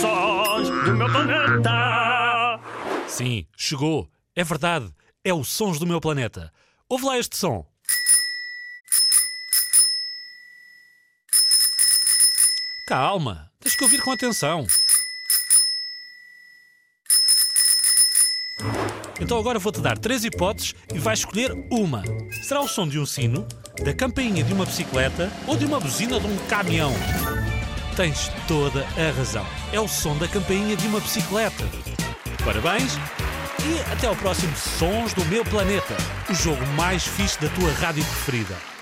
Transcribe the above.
Sons do meu planeta. Sim, chegou. É verdade. É o Sons do Meu Planeta. Ouve lá este som. Calma, tens que ouvir com atenção. Então agora vou-te dar três hipóteses e vais escolher uma. Será o som de um sino, da campainha de uma bicicleta ou de uma buzina de um caminhão? Tens toda a razão. É o som da campainha de uma bicicleta. Parabéns e até ao próximo Sons do Meu Planeta, o jogo mais fixe da tua rádio preferida.